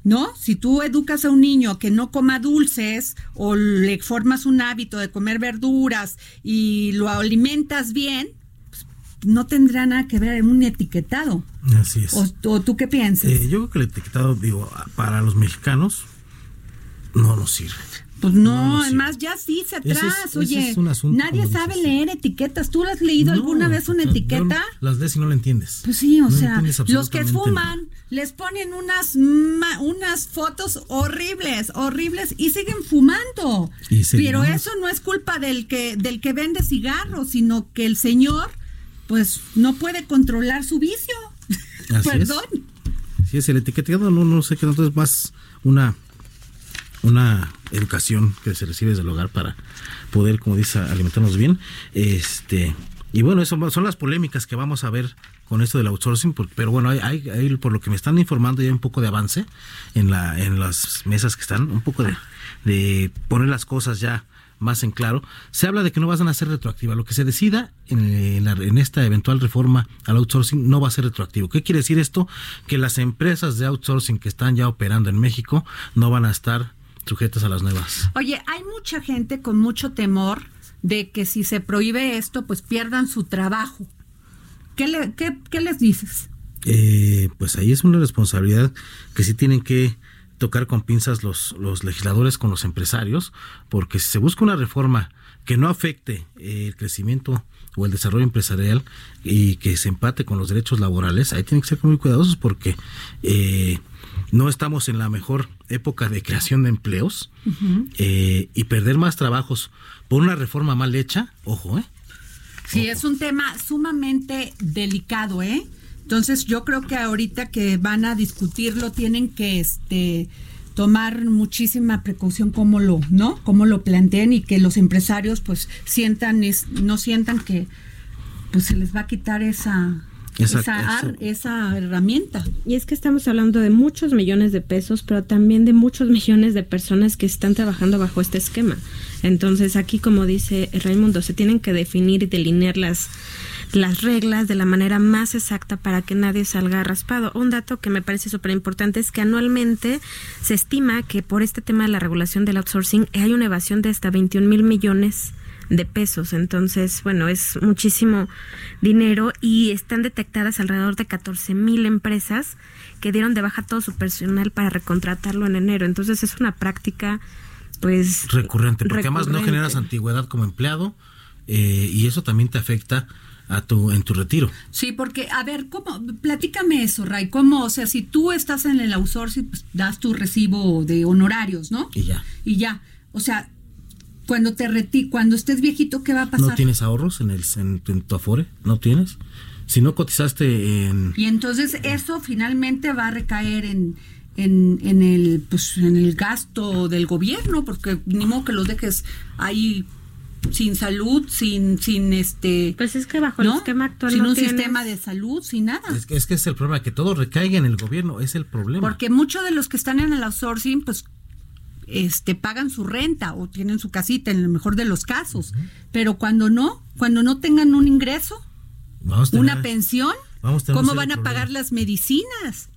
¿No? Si tú educas a un niño que no coma dulces o le formas un hábito de comer verduras y lo alimentas bien, pues, no tendrá nada que ver en un etiquetado. Así es. ¿O, tú qué piensas? Eh, yo creo que el etiquetado, digo, para los mexicanos no nos sirve. Pues no, además ya sí se atrás, oye, nadie sabe leer etiquetas. ¿Tú has leído alguna vez una etiqueta? las ves y no la entiendes. Pues sí, o sea, los que fuman les ponen unas unas fotos horribles, horribles y siguen fumando. Pero eso no es culpa del que del que vende cigarros, sino que el señor pues no puede controlar su vicio. Perdón. Sí, es el etiquetado no no sé qué tanto es más una una educación que se recibe desde el hogar para poder, como dice, alimentarnos bien. Este, y bueno, eso son las polémicas que vamos a ver con esto del outsourcing, pero bueno, hay, hay, por lo que me están informando ya hay un poco de avance en la en las mesas que están, un poco de, de poner las cosas ya más en claro. Se habla de que no van a ser retroactivas. Lo que se decida en, en, esta eventual reforma al outsourcing no va a ser retroactivo. ¿Qué quiere decir esto? Que las empresas de outsourcing que están ya operando en México no van a estar sujetas a las nuevas. Oye, hay mucha gente con mucho temor de que si se prohíbe esto, pues pierdan su trabajo. ¿Qué, le, qué, les dices? Eh, pues ahí es una responsabilidad que sí tienen que tocar con pinzas los, los legisladores con los empresarios, porque si se busca una reforma que no afecte el crecimiento o el desarrollo empresarial y que se empate con los derechos laborales, ahí tienen que ser muy cuidadosos porque eh, no estamos en la mejor época de creación de empleos eh, y perder más trabajos por una reforma mal hecha, ojo, ¿eh? Sí, es un tema sumamente delicado, ¿eh? Entonces yo creo que ahorita que van a discutirlo tienen que este tomar muchísima precaución cómo lo, ¿no? Cómo lo planteen y que los empresarios pues sientan no sientan que pues se les va a quitar esa esa, herramienta. Y es que estamos hablando de muchos millones de pesos, pero también de muchos millones de personas que están trabajando bajo este esquema. Entonces aquí, como dice Raimundo, se tienen que definir y delinear las, las reglas de la manera más exacta para que nadie salga raspado. Un dato que me parece súper importante es que anualmente se estima que por este tema de la regulación del outsourcing hay una evasión de hasta 21 mil millones de pesos. Entonces, bueno, es muchísimo dinero y están detectadas alrededor de 14 mil empresas que dieron de baja todo su personal para recontratarlo en enero. Entonces, es una práctica, pues... Recurrente, porque además no generas antigüedad como empleado eh, y eso también te afecta a tu en tu retiro. Sí, porque a ver, ¿cómo? Platícame eso, Ray, ¿cómo? O sea, si tú estás en el outsourcing, pues das tu recibo de honorarios, ¿no? Y ya. Y ya. O sea, cuando te reti cuando estés viejito, ¿qué va a pasar? ¿No tienes ahorros en, el, en, tu Afore? ¿No tienes? Si no cotizaste en... Y entonces eso finalmente va a recaer en, en, en, el, pues, en el gasto del gobierno, porque ni modo que los dejes ahí sin salud, sin, sin este. Pues es que bajo el esquema actual sin no un tienes- sistema de salud, sin nada. Es que, es que es el problema, que todo recaiga en el gobierno, es el problema. Porque muchos de los que están en el outsourcing, pues, este, pagan su renta o tienen su casita en el mejor de los casos. Pero cuando no, cuando no tengan un ingreso, Vamos tener- una pensión, vamos ¿cómo van a problema. pagar las medicinas?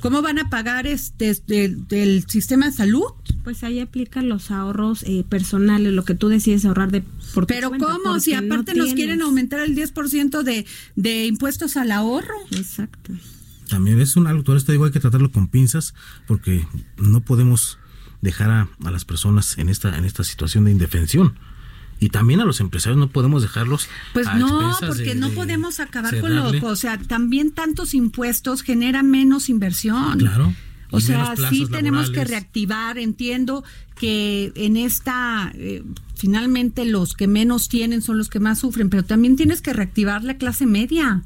¿Cómo van a pagar este, este, del sistema de salud? Pues ahí aplican los ahorros eh, personales, lo que tú decides ahorrar de por Pero cuenta, ¿cómo? Si no aparte nos quieren aumentar el 10% de, de impuestos al ahorro. Exacto. También es un algo, todo esto digo, hay que tratarlo con pinzas, porque no podemos dejar a, a las personas en esta, en esta situación de indefensión. Y también a los empresarios no podemos dejarlos. Pues a no, porque de- no de podemos acabar cerrarle. con lo, o sea, también tantos impuestos generan menos inversión. Claro. O sea, sí tenemos que reactivar. Entiendo que en esta, eh, finalmente los que menos tienen son los que más sufren, pero también tienes que reactivar la clase media,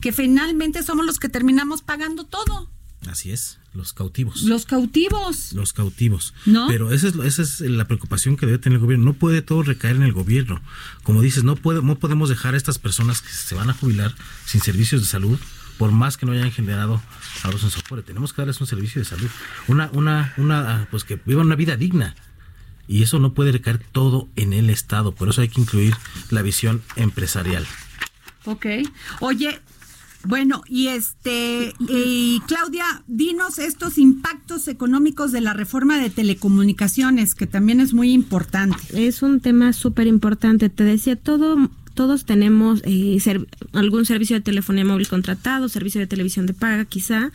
que finalmente somos los que terminamos pagando todo, Así es, los cautivos. los cautivos. los cautivos. ¿No? Pero esa es, esa es la preocupación que debe tener el gobierno. No puede todo recaer en el gobierno. Como dices, no, puede, no podemos dejar a estas personas que se van a jubilar sin servicios de salud, por más que no hayan generado ahorros en soporte. Tenemos que darles un servicio de salud. Una, una, una, pues que vivan una vida digna. Y eso no puede recaer todo en el Estado. Por eso hay que incluir la visión empresarial. Ok. Oye, bueno, y este, y Claudia, dinos estos impactos económicos de la reforma de telecomunicaciones, que también es muy importante. Es un tema súper importante. Te decía, todo, todos tenemos eh, ser- algún servicio de telefonía móvil contratado, servicio de televisión de paga quizá.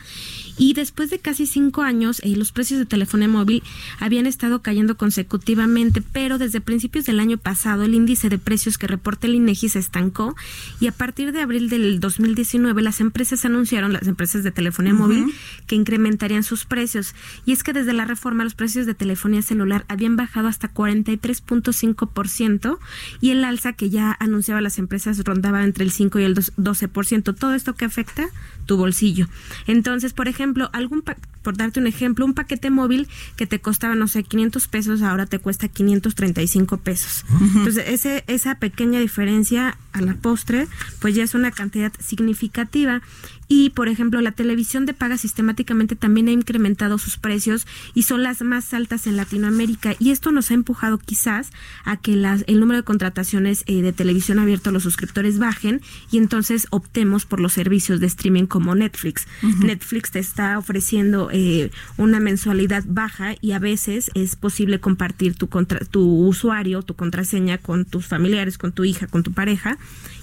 Y después de casi cinco años, eh, los precios de telefonía móvil habían estado cayendo consecutivamente, pero desde principios del año pasado el índice de precios que reporta el INEGI se estancó y a partir de abril del 2019 las empresas anunciaron, las empresas de telefonía móvil, que incrementarían sus precios. Y es que desde la reforma los precios de telefonía celular habían bajado hasta 43.5% y el alza que ya anunciaba las empresas rondaba entre el 5 y el dos- 12%. Todo esto que afecta tu bolsillo. Entonces, por ejemplo, algún por darte un ejemplo, un paquete móvil que te costaba, no sé, 500 pesos, ahora te cuesta 535 pesos. Entonces, ese, esa pequeña diferencia a la postre, pues ya es una cantidad significativa. Y, por ejemplo, la televisión de paga sistemáticamente también ha incrementado sus precios y son las más altas en Latinoamérica. Y esto nos ha empujado quizás a que las, el número de contrataciones eh, de televisión abierta a los suscriptores bajen y entonces optemos por los servicios de streaming como Netflix. Netflix te está ofreciendo eh, una mensualidad baja y a veces es posible compartir tu, contra- tu usuario, tu contraseña con tus familiares, con tu hija, con tu pareja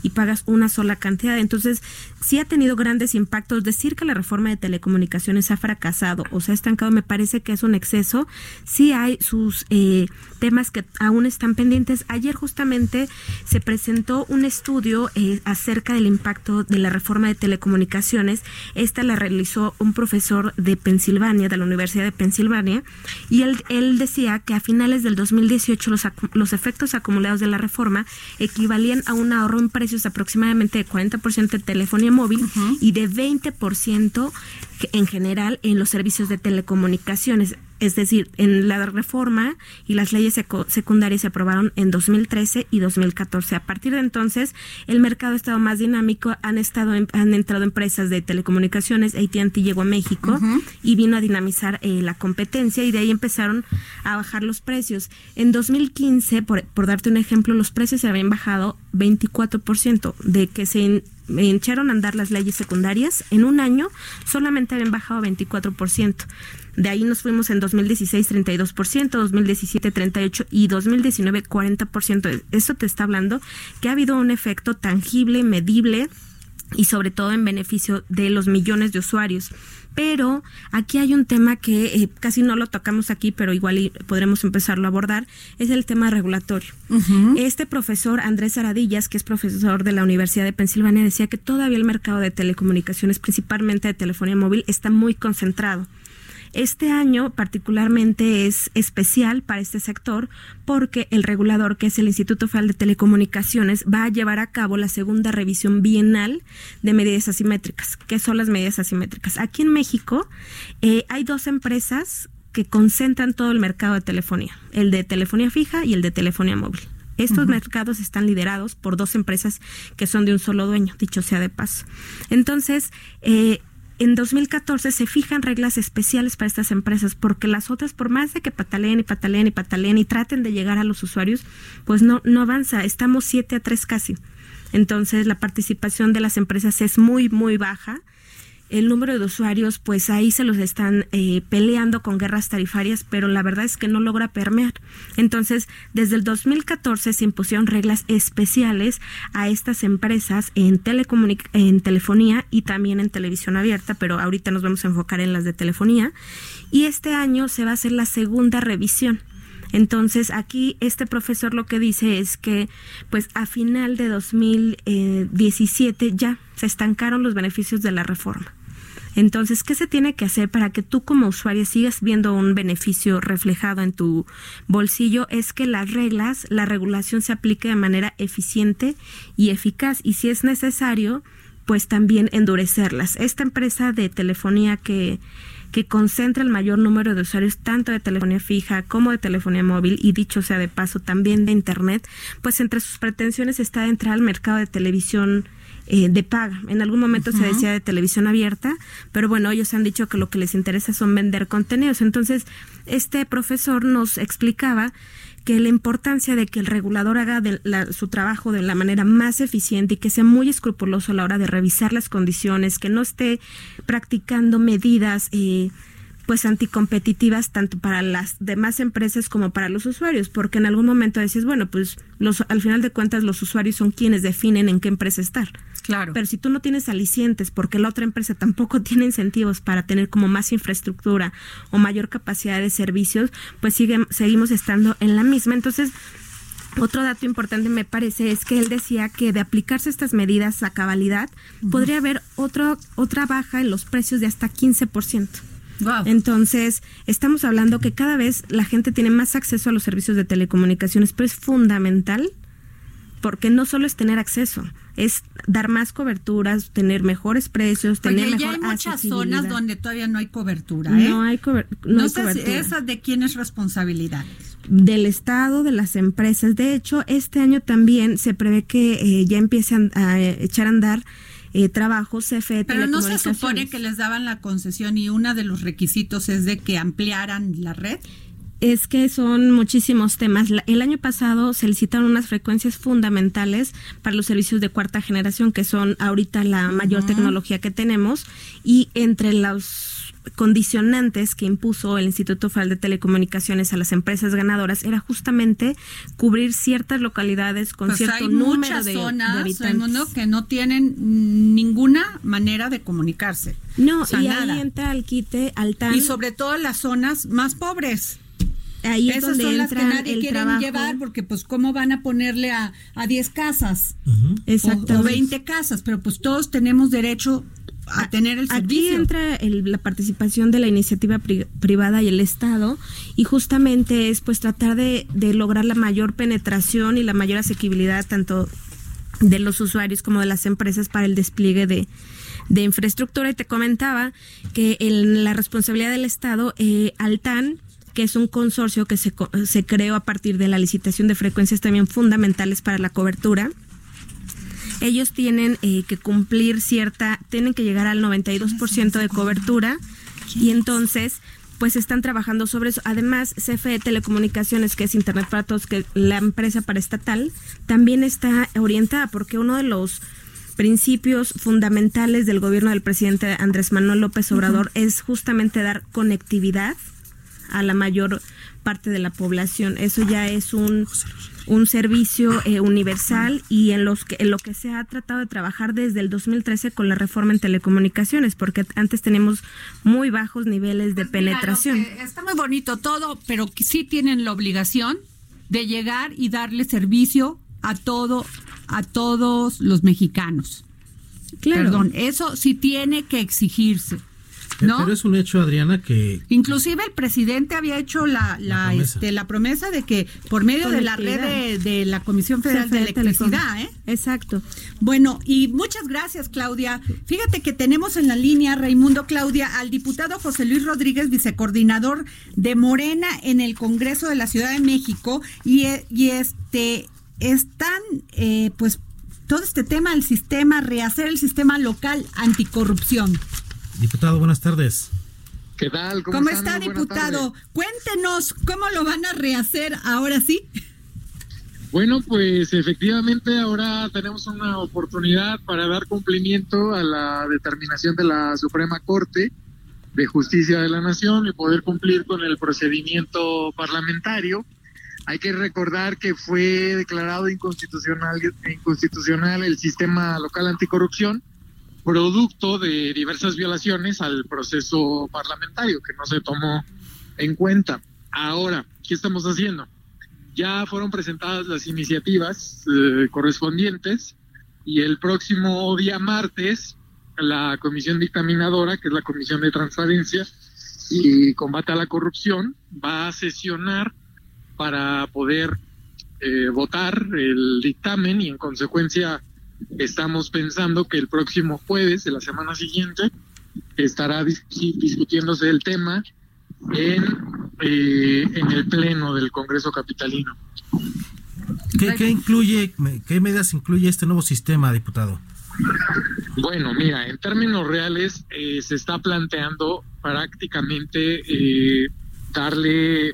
y pagas una sola cantidad. Entonces, sí ha tenido grandes impactos. Decir que la reforma de telecomunicaciones ha fracasado o se ha estancado me parece que es un exceso. Sí hay sus eh, temas que aún están pendientes. Ayer justamente se presentó un estudio eh, acerca del impacto de la reforma de telecomunicaciones. Esta la realizó un profesor de Pensilvania, de la Universidad de Pensilvania, y él, él decía que a finales del 2018 los, los efectos acumulados de la reforma equivalían a un ahorro en precios aproximadamente de 40% de telefonía móvil y de 20% que- en general en los servicios de telecomunicaciones. Es decir, en la reforma y las leyes secundarias se aprobaron en 2013 y 2014. A partir de entonces, el mercado ha estado más dinámico, han estado en- han entrado empresas de telecomunicaciones, AT&T llegó a México y vino a dinamizar eh, la competencia y de ahí empezaron a bajar los precios. En 2015, por, por darte un ejemplo, los precios se habían bajado 24%, de que se in- echaron a andar las leyes secundarias, en un año solamente habían bajado 24%. De ahí nos fuimos en 2016 32%, 2017 38% y 2019 40%. Eso te está hablando que ha habido un efecto tangible, medible y sobre todo en beneficio de los millones de usuarios. Pero aquí hay un tema que eh, casi no lo tocamos aquí, pero igual podremos empezarlo a abordar, es el tema regulatorio. Este profesor Andrés Aradillas, que es profesor de la Universidad de Pensilvania, decía que todavía el mercado de telecomunicaciones, principalmente de telefonía móvil, está muy concentrado. Este año particularmente es especial para este sector porque el regulador, que es el Instituto Federal de Telecomunicaciones, va a llevar a cabo la segunda revisión bienal de medidas asimétricas. ¿Qué son las medidas asimétricas? Aquí en México eh, hay dos empresas que concentran todo el mercado de telefonía, el de telefonía fija y el de telefonía móvil. Estos mercados están liderados por dos empresas que son de un solo dueño, dicho sea de paso. Entonces, eh, en 2014 se fijan reglas especiales para estas empresas porque las otras, por más de que pataleen y pataleen y pataleen y traten de llegar a los usuarios, pues no, no avanza. Estamos 7 a 3 casi. Entonces la participación de las empresas es muy, muy baja el número de usuarios, pues ahí se los están eh, peleando con guerras tarifarias, pero la verdad es que no logra permear. Entonces, desde el 2014 se impusieron reglas especiales a estas empresas en, en telefonía y también en televisión abierta, pero ahorita nos vamos a enfocar en las de telefonía. Y este año se va a hacer la segunda revisión. Entonces, aquí este profesor lo que dice es que, pues, a final de 2017 ya se estancaron los beneficios de la reforma. Entonces, ¿qué se tiene que hacer para que tú como usuario sigas viendo un beneficio reflejado en tu bolsillo? Es que las reglas, la regulación se aplique de manera eficiente y eficaz y si es necesario, pues también endurecerlas. Esta empresa de telefonía que que concentra el mayor número de usuarios tanto de telefonía fija como de telefonía móvil y dicho sea de paso también de internet, pues entre sus pretensiones está entrar al mercado de televisión eh, de paga. En algún momento se decía de televisión abierta, pero bueno, ellos han dicho que lo que les interesa son vender contenidos. Entonces, este profesor nos explicaba que la importancia de que el regulador haga su trabajo de la manera más eficiente y que sea muy escrupuloso a la hora de revisar las condiciones, que no esté practicando medidas eh, pues anticompetitivas tanto para las demás empresas como para los usuarios, porque en algún momento decís, bueno, pues los al final de cuentas los usuarios son quienes definen en qué empresa estar. Claro. Pero si tú no tienes alicientes porque la otra empresa tampoco tiene incentivos para tener como más infraestructura o mayor capacidad de servicios, pues sigue, seguimos estando en la misma. Entonces, otro dato importante me parece es que él decía que de aplicarse estas medidas a cabalidad, podría haber otro, otra baja en los precios de hasta 15%. Entonces, estamos hablando que cada vez la gente tiene más acceso a los servicios de telecomunicaciones, pero es fundamental porque no solo es tener acceso, es dar más coberturas, tener mejores precios, tener mejor ya hay muchas zonas donde todavía no hay cobertura. ¿eh? No hay, no, ¿Esa de quién es responsabilidad? Del Estado, de las empresas. De hecho, este año también se prevé que eh, ya empiecen a echar a andar eh, trabajos CFE Pero no se supone que les daban la concesión y uno de los requisitos es de que ampliaran la red. Es que son muchísimos temas. El año pasado se licitaron unas frecuencias fundamentales para los servicios de cuarta generación, que son ahorita la mayor tecnología que tenemos, y entre los condicionantes que impuso el Instituto Federal de Telecomunicaciones a las empresas ganadoras era justamente cubrir ciertas localidades con pues cierto número de, zonas, habitantes. que no tienen ninguna manera de comunicarse. No, y ahí entra al quite, al TAN. Y sobre todo las zonas más pobres. Ahí es Esas donde son las que nadie quiere llevar porque pues cómo van a ponerle a, a 10 casas Exacto. o 20 casas, pero pues todos tenemos derecho a tener el servicio. Aquí entra la participación de la iniciativa privada y el Estado y justamente es pues tratar de, lograr la mayor penetración y la mayor asequibilidad tanto de los usuarios como de las empresas para el despliegue de, infraestructura. Y te comentaba que en la responsabilidad del Estado, eh, Altan, que es un consorcio que se, se creó a partir de la licitación de frecuencias también fundamentales para la cobertura, ellos tienen eh, que cumplir cierta, tienen que llegar al 92% de cobertura y entonces pues están trabajando sobre eso. Además, CFE Telecomunicaciones, que es Internet para Todos, que la empresa paraestatal, también está orientada porque uno de los principios fundamentales del gobierno del presidente Andrés Manuel López Obrador es justamente dar conectividad a la mayor parte de la población. Eso ya es un un servicio eh, universal y en los que en lo que se ha tratado de trabajar desde el 2013 con la reforma en telecomunicaciones, porque antes tenemos muy bajos niveles de pues penetración. está muy bonito todo, pero sí tienen la obligación de llegar y darle servicio a todo a todos los mexicanos. Claro. Perdón, eso sí tiene que exigirse. ¿No? Pero es un hecho, Adriana, que... Inclusive el presidente había hecho la, la, promesa. Este, la promesa de que por medio de la red de, la Comisión Federal de Electricidad, ¿eh? Exacto. Bueno, y muchas gracias, Claudia. Fíjate que tenemos en la línea, Raimundo Claudia, al diputado José Luis Rodríguez, vicecoordinador de Morena en el Congreso de la Ciudad de México, y, y este están, eh, pues, todo este tema del sistema, rehacer el sistema local anticorrupción. Diputado, buenas tardes. ¿Qué tal? ¿Cómo, está, diputado? Cuéntenos cómo lo van a rehacer ahora sí. Bueno, pues efectivamente ahora tenemos una oportunidad para dar cumplimiento a la determinación de la Suprema Corte de Justicia de la Nación y poder cumplir con el procedimiento parlamentario. Hay que recordar que fue declarado inconstitucional, inconstitucional el sistema local anticorrupción, producto de diversas violaciones al proceso parlamentario que no se tomó en cuenta. Ahora, ¿qué estamos haciendo? Ya fueron presentadas las iniciativas eh, correspondientes y el próximo día martes la comisión dictaminadora, que es la Comisión de Transparencia y Combate a la Corrupción, va a sesionar para poder eh, votar el dictamen y en consecuencia estamos pensando que el próximo jueves de la semana siguiente estará discutiéndose el tema en, eh, en el pleno del Congreso Capitalino. ¿Qué, ¿Qué, incluye, qué medidas incluye este nuevo sistema, diputado? Bueno, mira, en términos reales eh, se está planteando prácticamente eh, darle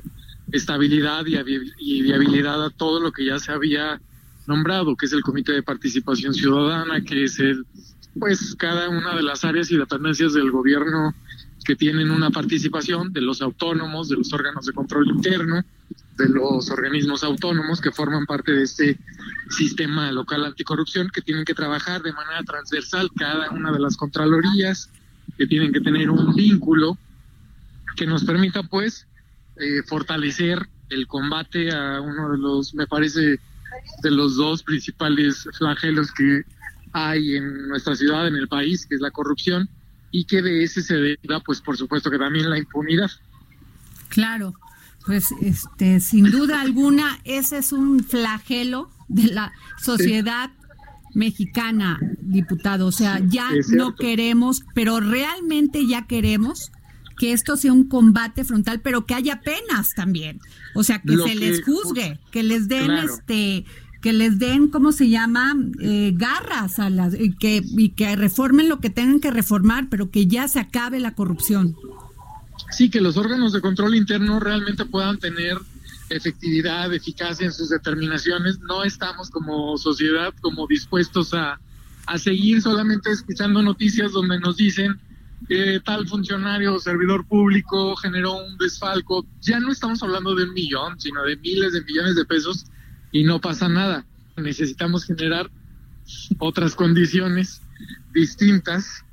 estabilidad y, viabilidad a todo lo que ya se había nombrado, que es el Comité de Participación Ciudadana, que es el, pues cada una de las áreas y dependencias del gobierno que tienen una participación de los autónomos, de los órganos de control interno, de los organismos autónomos que forman parte de este sistema local anticorrupción, que tienen que trabajar de manera transversal cada una de las contralorías, que tienen que tener un vínculo que nos permita pues eh, fortalecer el combate a uno de los, me parece, de los dos principales flagelos que hay en nuestra ciudad, en el país, que es la corrupción, y que de ese se deriva, pues por supuesto que también la impunidad. Claro, pues este, sin duda alguna, ese es un flagelo de la sociedad mexicana, diputado. O sea, ya no queremos, pero realmente ya queremos que esto sea un combate frontal, pero que haya penas también. O sea, que se les juzgue, que les den este que les den, ¿cómo se llama? Eh, garras a las, y que, y que reformen lo que tengan que reformar, pero que ya se acabe la corrupción sí, que los órganos de control interno realmente puedan tener efectividad, eficacia en sus determinaciones. No estamos como sociedad como dispuestos a, a seguir solamente escuchando noticias donde nos dicen que tal funcionario o servidor público generó un desfalco. Ya no estamos hablando de un millón, sino de miles de millones de pesos y no pasa nada. Necesitamos generar otras condiciones distintas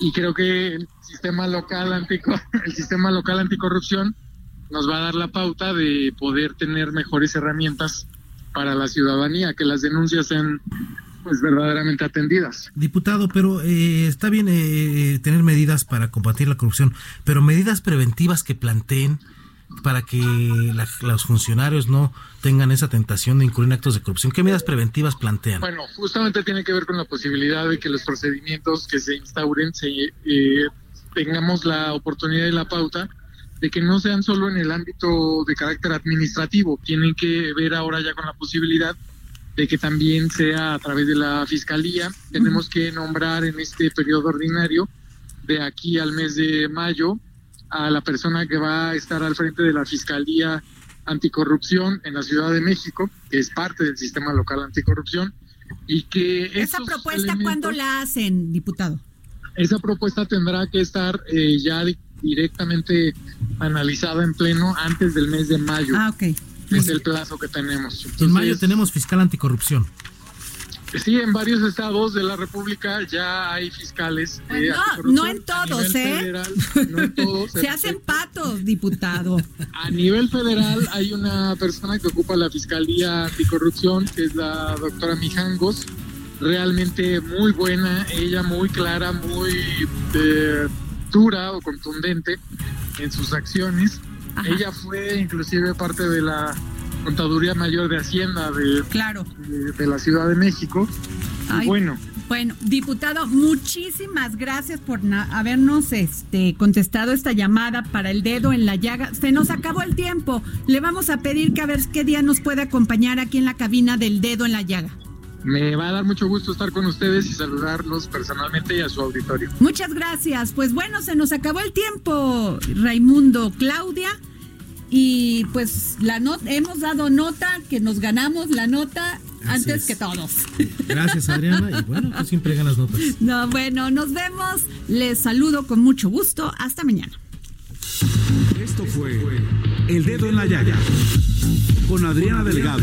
y creo que el sistema local antico, el sistema local anticorrupción nos va a dar la pauta de poder tener mejores herramientas para la ciudadanía, que las denuncias sean pues verdaderamente atendidas. Diputado, pero eh, está bien eh, tener medidas para combatir la corrupción, pero medidas preventivas que planteen para que los funcionarios no tengan esa tentación de incurrir en actos de corrupción? ¿Qué medidas preventivas plantean? Bueno, justamente tiene que ver con la posibilidad de que los procedimientos que se instauren se, eh, tengamos la oportunidad y la pauta de que no sean solo en el ámbito de carácter administrativo, tienen que ver ahora ya con la posibilidad de que también sea a través de la fiscalía. Tenemos que nombrar en este periodo ordinario de aquí al mes de mayo a la persona que va a estar al frente de la Fiscalía Anticorrupción en la Ciudad de México, que es parte del sistema local anticorrupción, y que... ¿Esa propuesta cuándo la hacen, diputado? Esa propuesta tendrá que estar eh, ya directamente analizada en pleno antes del mes de mayo. Ah, ok. Es el plazo que tenemos. en mayo tenemos fiscal anticorrupción. Sí, en varios estados de la República ya hay fiscales. Eh, no, no en todos, ¿eh? no en todos. Se hacen patos, diputado. A nivel federal hay una persona que ocupa la Fiscalía Anticorrupción, que es la doctora Mijangos. Realmente muy buena, ella muy clara, muy eh, dura o contundente en sus acciones. Ella fue inclusive parte de la Contaduría Mayor de Hacienda de, claro. de, la Ciudad de México. y bueno. Bueno, diputado, muchísimas gracias por habernos este, contestado esta llamada para el dedo en la llaga. Se nos acabó el tiempo. Le vamos a pedir que a ver qué día nos puede acompañar aquí en la cabina del dedo en la llaga. Me va a dar mucho gusto estar con ustedes y saludarlos personalmente y a su auditorio. Muchas gracias. Pues bueno, se nos acabó el tiempo, Raimundo, Claudia. Y pues la hemos dado nota que nos ganamos la nota antes que todos. Gracias, Adriana. Y bueno, tú siempre ganas notas. No, bueno, nos vemos. Les saludo con mucho gusto. Hasta mañana. Esto fue El Dedo en la Yaya con Adriana Delgado.